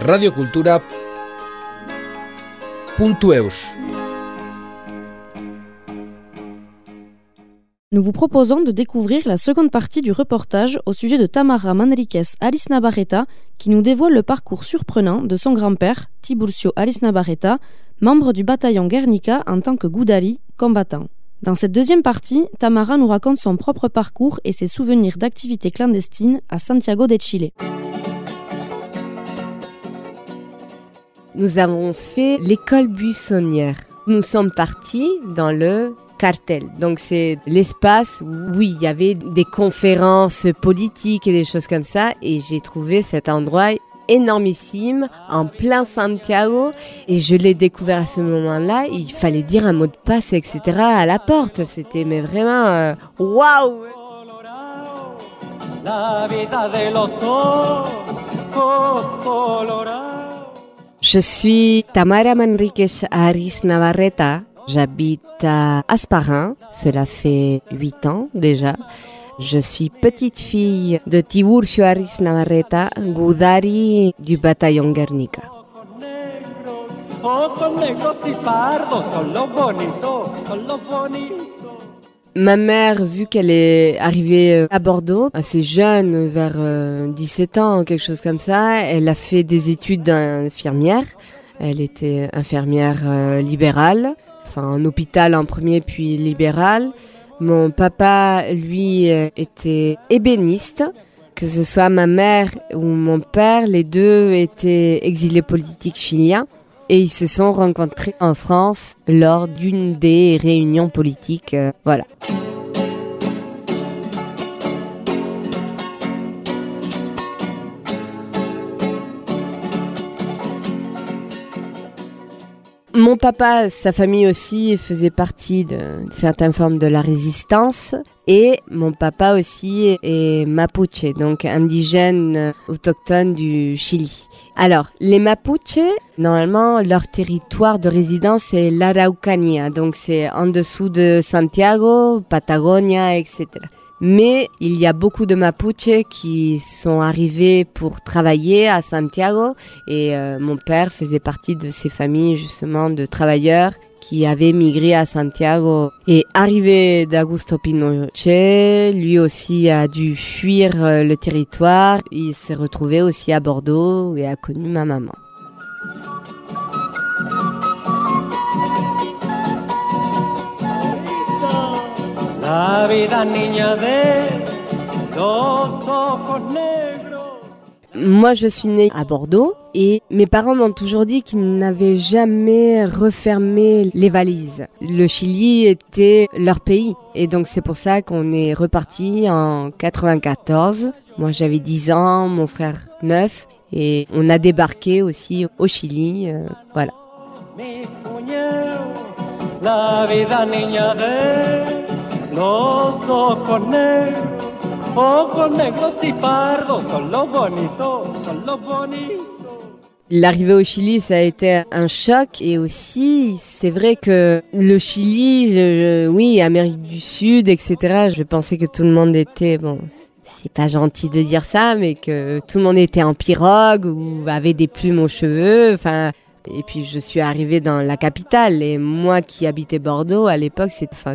radiocultura.eus. Nous vous proposons de découvrir la seconde partie du reportage au sujet de Tamara Manriquez Alice Navarreta, qui nous dévoile le parcours surprenant de son grand-père, Tiburcio Alice Navarreta, membre du bataillon Guernica en tant que Goudali, combattant. Dans cette deuxième partie, Tamara nous raconte son propre parcours et ses souvenirs d'activités clandestines à Santiago de Chile. Nous avons fait l'école buissonnière. Nous sommes partis dans le cartel. Donc c'est l'espace où il y avait des conférences politiques et des choses comme ça. Et j'ai trouvé cet endroit énormissime en plein Santiago et je l'ai découvert à ce moment-là. Il fallait dire un mot de passe, etc. à la porte. C'était mais vraiment euh, waouh. Je suis Tamara Manriquez Aris Navarreta. J'habite à Asparin, cela fait 8 ans déjà. Je suis petite fille de Tiburcio Aris Navarreta, Gudari du bataillon Guernica. Ma mère, vu qu'elle est arrivée euh, à Bordeaux, assez jeune, vers 17 euh, ans, quelque chose comme ça, elle a fait des études d'infirmière. Elle était infirmière euh, libérale enfin un hôpital en premier puis libéral. Mon papa, lui, était ébéniste. Que ce soit ma mère ou mon père, les deux étaient exilés politiques chiliens et ils se sont rencontrés en France lors d'une des réunions politiques. Euh, voilà. Mon papa, sa famille aussi faisait partie de certaines formes de la résistance. Et mon papa aussi est mapuche, donc indigène autochtone du Chili. Alors, les Mapuches, normalement, leur territoire de résidence est l'Araucanía, donc c'est en dessous de Santiago, Patagonia, etc. Mais il y a beaucoup de Mapuches qui sont arrivés pour travailler à Santiago et euh, mon père faisait partie de ces familles justement de travailleurs qui avaient migré à Santiago et arrivé d'Augusto Pinochet, lui aussi a dû fuir euh, le territoire. Il s'est retrouvé aussi à Bordeaux et a connu ma maman. Moi, je suis née à Bordeaux et mes parents m'ont toujours dit qu'ils n'avaient jamais refermé les valises. Le Chili était leur pays et donc c'est pour ça qu'on est reparti en 94. Moi, j'avais 10 ans, mon frère 9 et on a débarqué aussi au Chili. Euh, voilà. L'arrivée au Chili, ça a été un choc et aussi, c'est vrai que le Chili, oui, Amérique du Sud, etc. Je pensais que tout le monde était bon. C'est pas gentil de dire ça, mais que tout le monde était en pirogue ou avait des plumes aux cheveux. Enfin, et puis je suis arrivée dans la capitale et moi qui habitais Bordeaux à l'époque, c'était enfin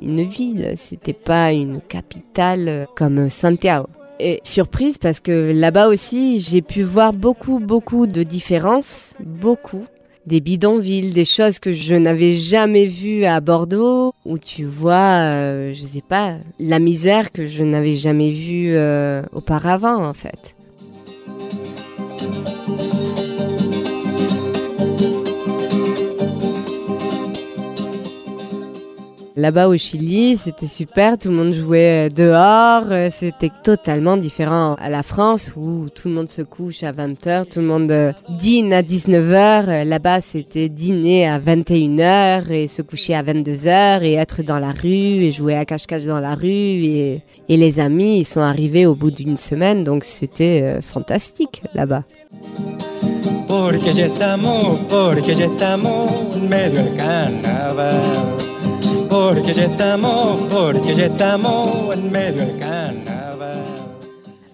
une ville, c'était pas une capitale comme Santiago. Et surprise parce que là-bas aussi, j'ai pu voir beaucoup beaucoup de différences, beaucoup des bidonvilles, des choses que je n'avais jamais vues à Bordeaux, où tu vois, euh, je sais pas, la misère que je n'avais jamais vue euh, auparavant en fait. Là-bas au Chili, c'était super, tout le monde jouait euh, dehors, euh, c'était totalement différent à la France où tout le monde se couche à 20h, tout le monde euh, dîne à 19h. Là-bas, c'était dîner à 21h et se coucher à 22h et être dans la rue et jouer à cache-cache dans la rue et, et les amis, ils sont arrivés au bout d'une semaine, donc c'était fantastique là-bas.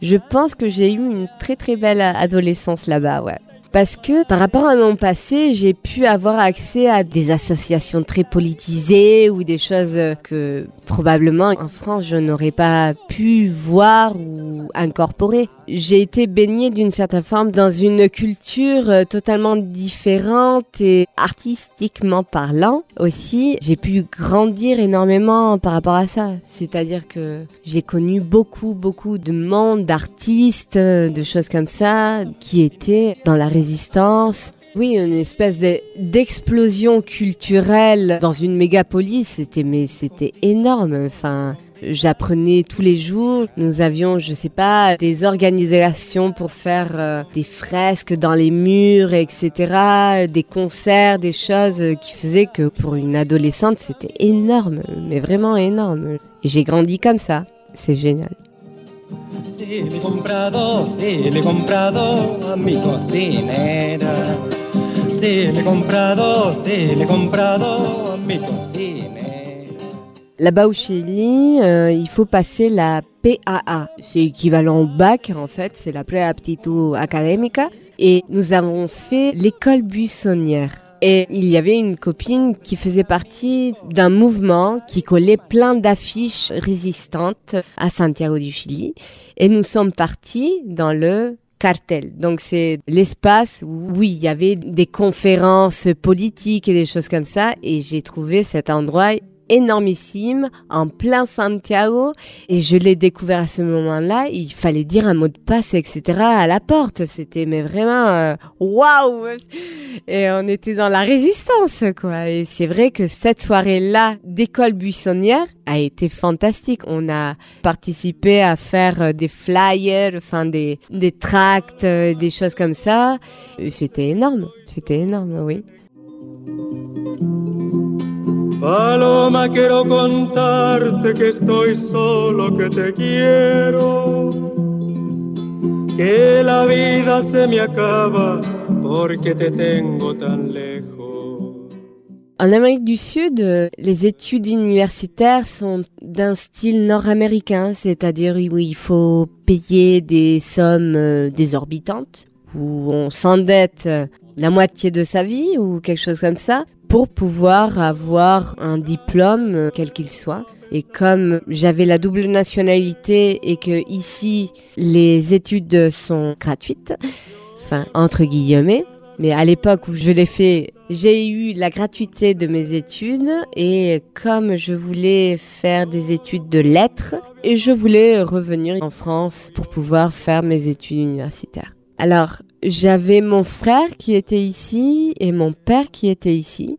Je pense que j'ai eu une très très belle adolescence là-bas, ouais parce que par rapport à mon passé, j'ai pu avoir accès à des associations très politisées ou des choses que probablement en France je n'aurais pas pu voir ou incorporer. J'ai été baignée d'une certaine forme dans une culture euh, totalement différente et artistiquement parlant aussi. J'ai pu grandir énormément par rapport à ça. C'est-à-dire que j'ai connu beaucoup, beaucoup de monde, d'artistes, de choses comme ça qui étaient dans la résistance. Oui, une espèce d'explosion culturelle dans une mégapolis, c'était mais c'était énorme. Enfin, j'apprenais tous les jours. Nous avions, je sais pas, des organisations pour faire euh, des fresques dans les murs, etc., des concerts, des choses qui faisaient que pour une adolescente, c'était énorme, mais vraiment énorme. Et j'ai grandi comme ça. C'est génial. Là-bas au Chili, euh, il faut passer la PAA. C'est équivalent au bac, en fait, c'est la Preaptitud Académica. Et nous avons fait l'école buissonnière. Et il y avait une copine qui faisait partie d'un mouvement qui collait plein d'affiches résistantes à Santiago du Chili. Et nous sommes partis dans le cartel. Donc c'est l'espace où, oui, il y avait des conférences politiques et des choses comme ça. Et j'ai trouvé cet endroit énormissime en plein Santiago et je l'ai découvert à ce moment-là. Il fallait dire un mot de passe, etc. à la porte. C'était mais vraiment euh, waouh Et on était dans la résistance, quoi. Et c'est vrai que cette soirée-là d'école buissonnière a été fantastique. On a participé à faire euh, des flyers, enfin des des tracts, euh, des choses comme ça. C'était énorme. C'était énorme, oui. Paloma, quiero contarte que estoy solo, que te quiero. Que la vida se me acaba porque te tengo tan. En Amérique du Sud, les études universitaires sont d'un style nord-américain, c'est-à-dire où il faut payer des sommes euh, désorbitantes, où on s'endette la moitié de sa vie ou quelque chose comme ça pour pouvoir avoir un diplôme, euh, quel qu'il soit. Et comme j'avais la double nationalité et que ici les études sont gratuites, enfin entre guillemets, mais à l'époque où je l'ai fait, j'ai eu la gratuité de mes études et comme je voulais faire des études de lettres, et je voulais revenir en France pour pouvoir faire mes études universitaires. Alors, j'avais mon frère qui était ici et mon père qui était ici.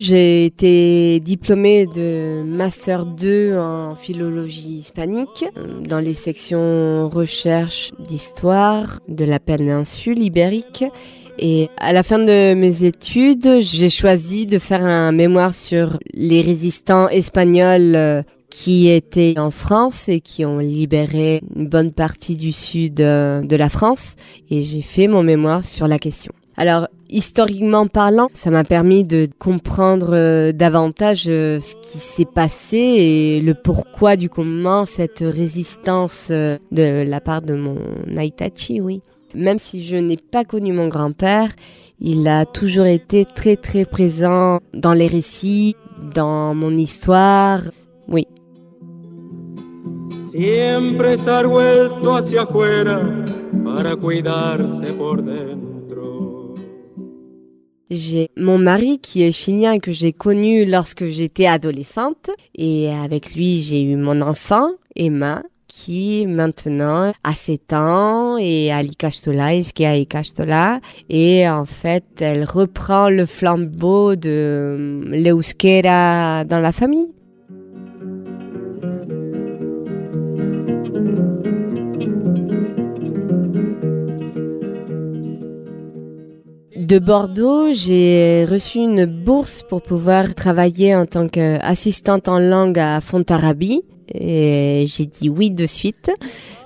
J'ai été diplômée de Master 2 en philologie hispanique dans les sections recherche d'histoire de la péninsule ibérique. Et à la fin de mes études, j'ai choisi de faire un mémoire sur les résistants espagnols euh, qui étaient en France et qui ont libéré une bonne partie du sud euh, de la France. Et j'ai fait mon mémoire sur la question. Alors, historiquement parlant, ça m'a permis de comprendre euh, davantage euh, ce qui s'est passé et le pourquoi du comment cette résistance euh, de la part de mon Aitachi, oui. Même si je n'ai pas connu mon grand-père, il a toujours été très très présent dans les récits, dans mon histoire, oui. Siempre estar vuelto hacia afuera para cuidarse por. J'ai mon mari qui est chilien que j'ai connu lorsque j'étais adolescente et avec lui j'ai eu mon enfant Emma qui maintenant a 7 ans et et qui à Icastola et en fait elle reprend le flambeau de l'euskera dans la famille. De Bordeaux, j'ai reçu une bourse pour pouvoir travailler en tant qu'assistante en langue à Fontarabie et j'ai dit oui de suite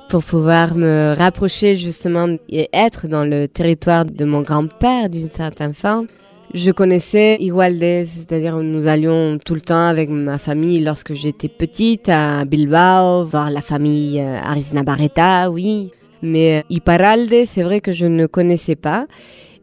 pour pouvoir me rapprocher justement et être dans le territoire de mon grand-père d'une certaine forme. Je connaissais Igualdes, c'est-à-dire nous allions tout le temps avec ma famille lorsque j'étais petite à Bilbao, voir la famille euh, Arisna Barreta, oui. Mais euh, Iparalde, c'est vrai que je ne connaissais pas.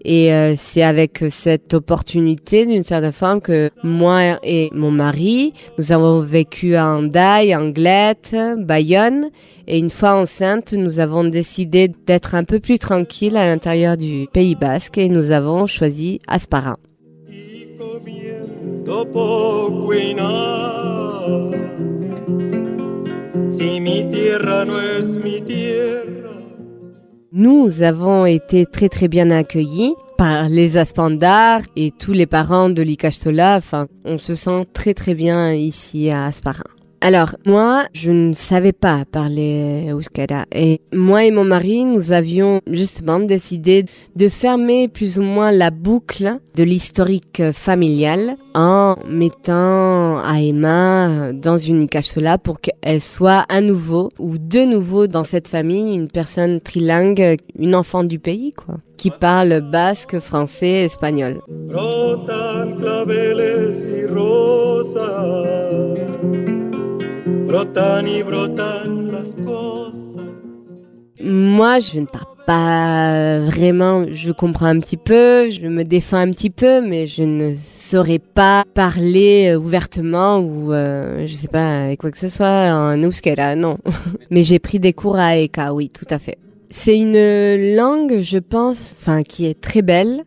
Et euh, c'est avec cette opportunité, d'une certaine forme, que moi et mon mari, nous avons vécu à Andaille, Anglette, Bayonne. Et une fois enceinte, nous avons décidé d'être un peu plus tranquille à l'intérieur du Pays Basque et nous avons choisi Aspara. Nous avons été très très bien accueillis par les Aspandards et tous les parents de l'Ikastola. Enfin, on se sent très très bien ici à Asparin. Alors, moi, je ne savais pas parler Euskara. Et moi et mon mari, nous avions justement décidé de fermer plus ou moins la boucle de l'historique familial en mettant Aema dans une cela pour qu'elle soit à nouveau ou de nouveau dans cette famille une personne trilingue, une enfant du pays, quoi, qui parle basque, français, espagnol. Moi, je ne parle pas vraiment, je comprends un petit peu, je me défends un petit peu, mais je ne saurais pas parler euh, ouvertement ou euh, je sais pas quoi que ce soit en euskera, non. mais j'ai pris des cours à Eka, oui, tout à fait. C'est une langue, je pense, enfin qui est très belle,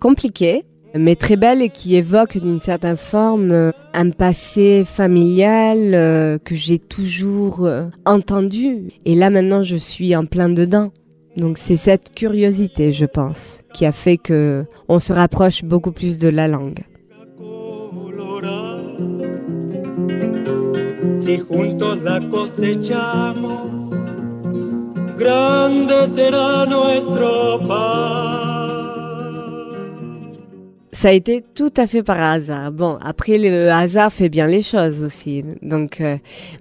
compliquée, mais très belle et qui évoque d'une certaine forme euh, un passé familial euh, que j'ai toujours euh, entendu. Et là maintenant, je suis en plein dedans. Donc c'est cette curiosité, je pense, qui a fait que on se rapproche beaucoup plus de la langue. Si juntos la cosechamos, grande será nuestro ça a été tout à fait par hasard. Bon, après le hasard fait bien les choses aussi. Donc, euh,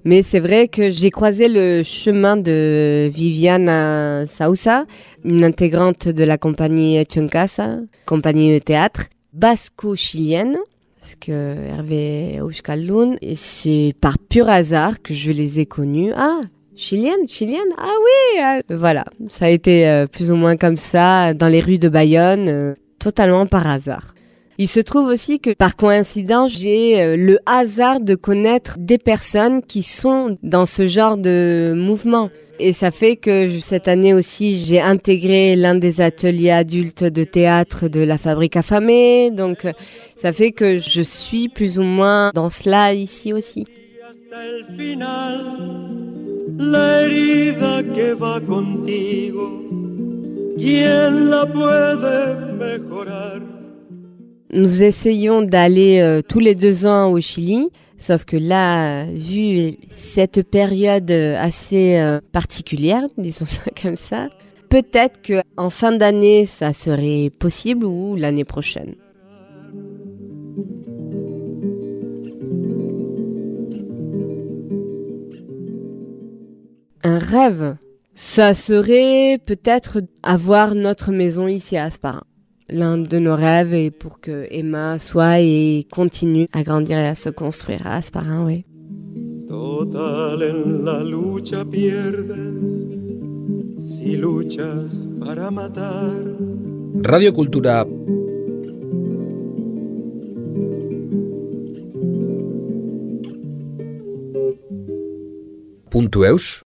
mais c'est vrai que j'ai croisé le chemin de Viviana Sausa, une intégrante de la compagnie Chuncasa, compagnie de théâtre basco-chilienne. Parce que Hervé Euskaldun, et c'est par pur hasard que je les ai connus. Ah, Chilienne, chilienne, ah oui, ah, voilà, ça a été euh, plus ou moins comme ça dans les rues de Bayonne, euh, totalement par hasard. Il se trouve aussi que par coïncidence, j'ai euh, le hasard de connaître des personnes qui sont dans ce genre de mouvement. Et ça fait que cette année aussi, j'ai intégré l'un des ateliers adultes de théâtre de la Fabrique affamée. Donc, euh, ça fait que je suis plus ou moins dans cela ici aussi. Nous essayons d'aller euh, tous les deux ans au Chili, sauf que là, vu cette période assez euh, particulière, disons ça comme ça, peut-être que en fin d'année ça serait possible ou l'année prochaine. Un rêve, ça serait peut-être avoir notre maison ici à Asparin l'un de nos rêves et pour que Emma soit et continue à grandir et à se construire à Asparin, oui. Total en la lucha pierdes si luchas para matar. Radio Cultura. Punto eus?